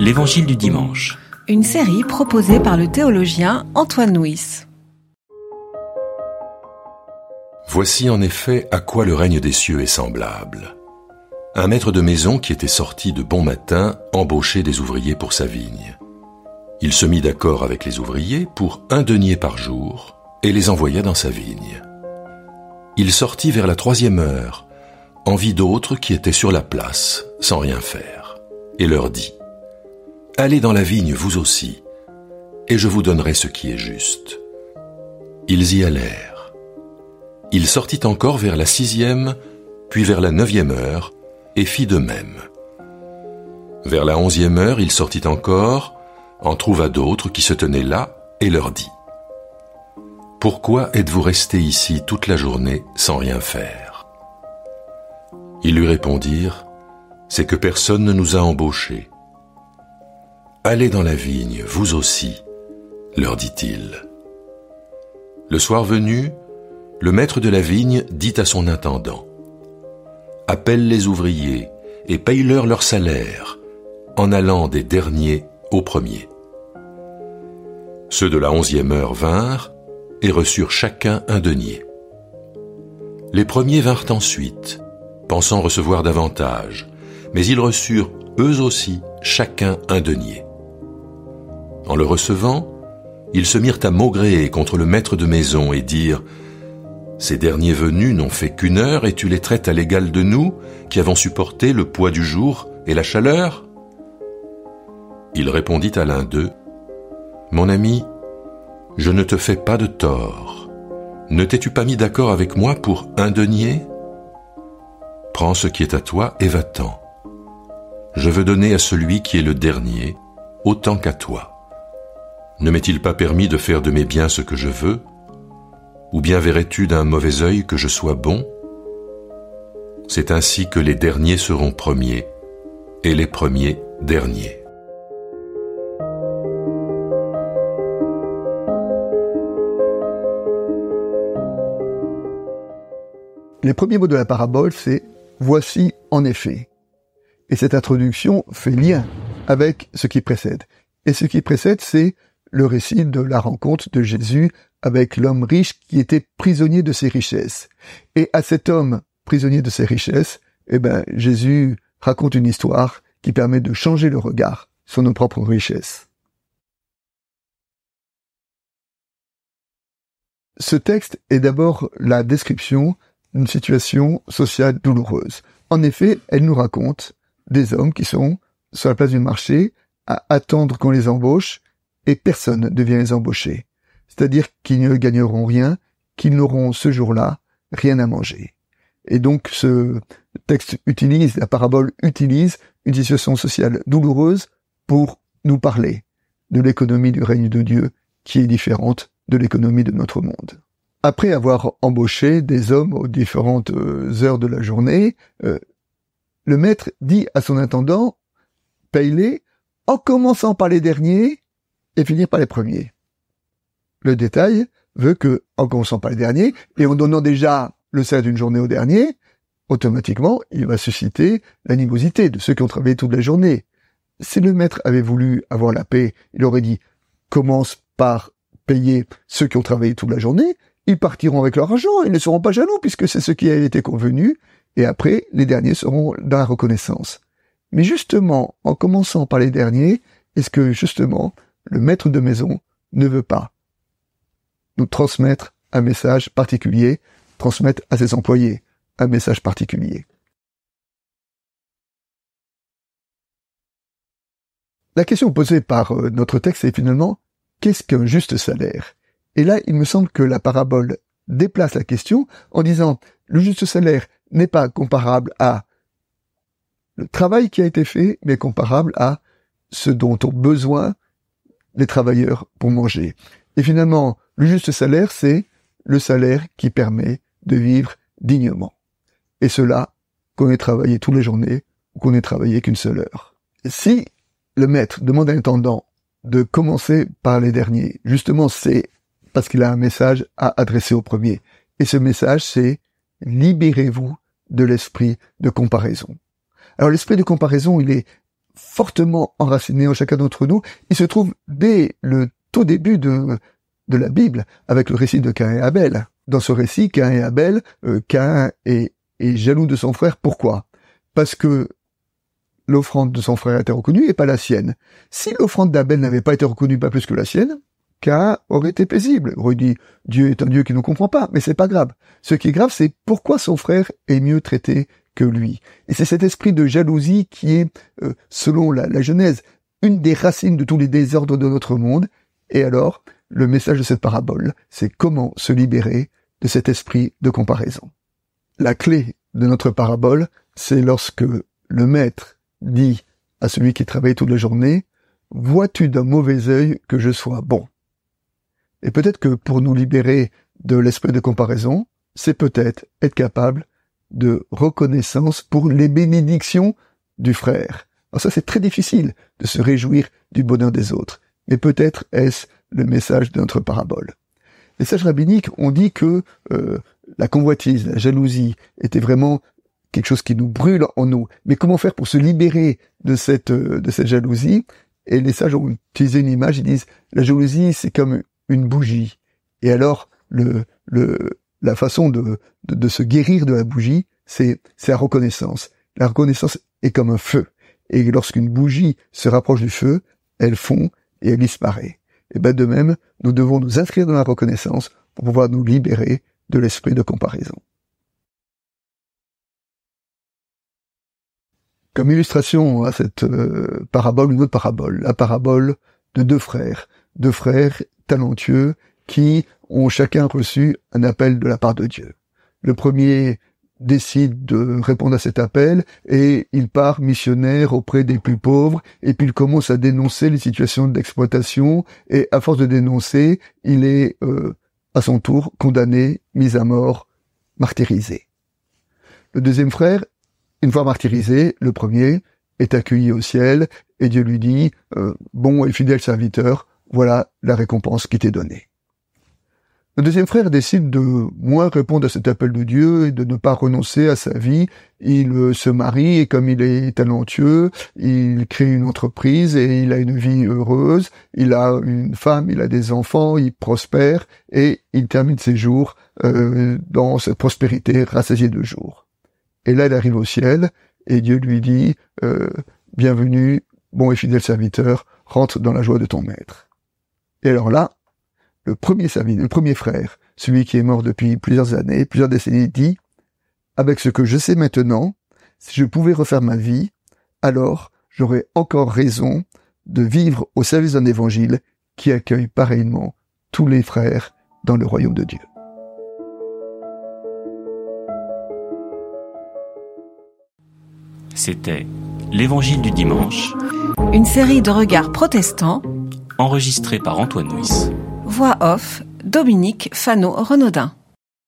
L'Évangile du dimanche. Une série proposée par le théologien Antoine Nuis. Voici en effet à quoi le règne des cieux est semblable. Un maître de maison qui était sorti de bon matin embauchait des ouvriers pour sa vigne. Il se mit d'accord avec les ouvriers pour un denier par jour et les envoya dans sa vigne. Il sortit vers la troisième heure, en vit d'autres qui étaient sur la place, sans rien faire, et leur dit, Allez dans la vigne vous aussi, et je vous donnerai ce qui est juste. Ils y allèrent. Il sortit encore vers la sixième, puis vers la neuvième heure, et fit de même. Vers la onzième heure, il sortit encore, en trouva d'autres qui se tenaient là, et leur dit, Pourquoi êtes-vous restés ici toute la journée sans rien faire? Ils lui répondirent, C'est que personne ne nous a embauchés. Allez dans la vigne, vous aussi, leur dit-il. Le soir venu, le maître de la vigne dit à son intendant, Appelle les ouvriers et paye-leur leur salaire, en allant des derniers aux premiers. Ceux de la onzième heure vinrent et reçurent chacun un denier. Les premiers vinrent ensuite, pensant recevoir davantage, mais ils reçurent eux aussi chacun un denier. En le recevant, ils se mirent à maugréer contre le maître de maison et dirent Ces derniers venus n'ont fait qu'une heure et tu les traites à l'égal de nous, qui avons supporté le poids du jour et la chaleur? Il répondit à l'un d'eux Mon ami, je ne te fais pas de tort. Ne t'es-tu pas mis d'accord avec moi pour un denier? Prends ce qui est à toi et va-t'en. Je veux donner à celui qui est le dernier autant qu'à toi. Ne m'est-il pas permis de faire de mes biens ce que je veux? Ou bien verrais-tu d'un mauvais œil que je sois bon? C'est ainsi que les derniers seront premiers, et les premiers derniers. Les premiers mots de la parabole, c'est Voici en effet. Et cette introduction fait lien avec ce qui précède. Et ce qui précède, c'est le récit de la rencontre de Jésus avec l'homme riche qui était prisonnier de ses richesses. Et à cet homme prisonnier de ses richesses, eh ben, Jésus raconte une histoire qui permet de changer le regard sur nos propres richesses. Ce texte est d'abord la description d'une situation sociale douloureuse. En effet, elle nous raconte des hommes qui sont sur la place du marché à attendre qu'on les embauche et personne ne vient les embaucher. C'est-à-dire qu'ils ne gagneront rien, qu'ils n'auront ce jour-là rien à manger. Et donc ce texte utilise, la parabole utilise une situation sociale douloureuse pour nous parler de l'économie du règne de Dieu qui est différente de l'économie de notre monde. Après avoir embauché des hommes aux différentes euh, heures de la journée, euh, le maître dit à son intendant, paye-les en commençant par les derniers et finir par les premiers. Le détail veut que, en commençant par les derniers, et en donnant déjà le salaire d'une journée au dernier, automatiquement, il va susciter l'animosité de ceux qui ont travaillé toute la journée. Si le maître avait voulu avoir la paix, il aurait dit commence par payer ceux qui ont travaillé toute la journée, ils partiront avec leur argent, ils ne seront pas jaloux puisque c'est ce qui a été convenu, et après, les derniers seront dans la reconnaissance. Mais justement, en commençant par les derniers, est-ce que justement, le maître de maison ne veut pas nous transmettre un message particulier, transmettre à ses employés un message particulier. La question posée par euh, notre texte est finalement qu'est-ce qu'un juste salaire? Et là, il me semble que la parabole déplace la question en disant le juste salaire n'est pas comparable à le travail qui a été fait, mais comparable à ce dont ont besoin les travailleurs pour manger. Et finalement, le juste salaire, c'est le salaire qui permet de vivre dignement. Et cela, qu'on ait travaillé toutes les journées ou qu'on ait travaillé qu'une seule heure. Si le maître demande à l'intendant de commencer par les derniers, justement, c'est parce qu'il a un message à adresser au premier. Et ce message, c'est libérez-vous de l'esprit de comparaison. Alors l'esprit de comparaison, il est fortement enraciné en chacun d'entre nous. Il se trouve dès le tout début de, la Bible, avec le récit de Cain et Abel. Dans ce récit, Cain et Abel, euh, Cain est, jaloux de son frère. Pourquoi? Parce que l'offrande de son frère été reconnue et pas la sienne. Si l'offrande d'Abel n'avait pas été reconnue pas plus que la sienne, Cain aurait été paisible. Aurait dit, Dieu est un Dieu qui ne comprend pas, mais c'est pas grave. Ce qui est grave, c'est pourquoi son frère est mieux traité Et c'est cet esprit de jalousie qui est, euh, selon la, la Genèse, une des racines de tous les désordres de notre monde. Et alors, le message de cette parabole, c'est comment se libérer de cet esprit de comparaison. La clé de notre parabole, c'est lorsque le maître dit à celui qui travaille toute la journée, Vois-tu d'un mauvais œil que je sois bon? Et peut-être que pour nous libérer de l'esprit de comparaison, c'est peut-être être capable de reconnaissance pour les bénédictions du frère. Alors ça, c'est très difficile de se réjouir du bonheur des autres. Mais peut-être est-ce le message de notre parabole. Les sages rabbiniques ont dit que euh, la convoitise, la jalousie était vraiment quelque chose qui nous brûle en nous. Mais comment faire pour se libérer de cette euh, de cette jalousie? Et les sages ont utilisé une image. Ils disent la jalousie c'est comme une bougie. Et alors le le la façon de, de, se guérir de la bougie, c'est c'est la reconnaissance. La reconnaissance est comme un feu. Et lorsqu'une bougie se rapproche du feu, elle fond et elle disparaît. Et ben de même, nous devons nous inscrire dans la reconnaissance pour pouvoir nous libérer de l'esprit de comparaison. Comme illustration à cette euh, parabole, une autre parabole, la parabole de deux frères, deux frères talentueux qui ont chacun reçu un appel de la part de Dieu. Le premier décide de répondre à cet appel et il part missionnaire auprès des plus pauvres et puis il commence à dénoncer les situations d'exploitation et à force de dénoncer, il est euh, à son tour condamné, mis à mort, martyrisé. Le deuxième frère, une fois martyrisé, le premier est accueilli au ciel et Dieu lui dit euh, bon et fidèle serviteur, voilà la récompense qui t'est donnée. Le deuxième frère décide de moins répondre à cet appel de Dieu et de ne pas renoncer à sa vie. Il euh, se marie et comme il est talentueux, il crée une entreprise et il a une vie heureuse. Il a une femme, il a des enfants, il prospère et il termine ses jours euh, dans cette prospérité rassasiée de jours. Et là, il arrive au ciel et Dieu lui dit euh, Bienvenue, bon et fidèle serviteur, rentre dans la joie de ton maître. Et alors là, le premier serviteur, le premier frère, celui qui est mort depuis plusieurs années, plusieurs décennies, dit, avec ce que je sais maintenant, si je pouvais refaire ma vie, alors j'aurais encore raison de vivre au service d'un évangile qui accueille pareillement tous les frères dans le royaume de Dieu. C'était l'Évangile du dimanche, une série de regards protestants, enregistrée par Antoine Nuis. Voix off, Dominique Fano-Renaudin.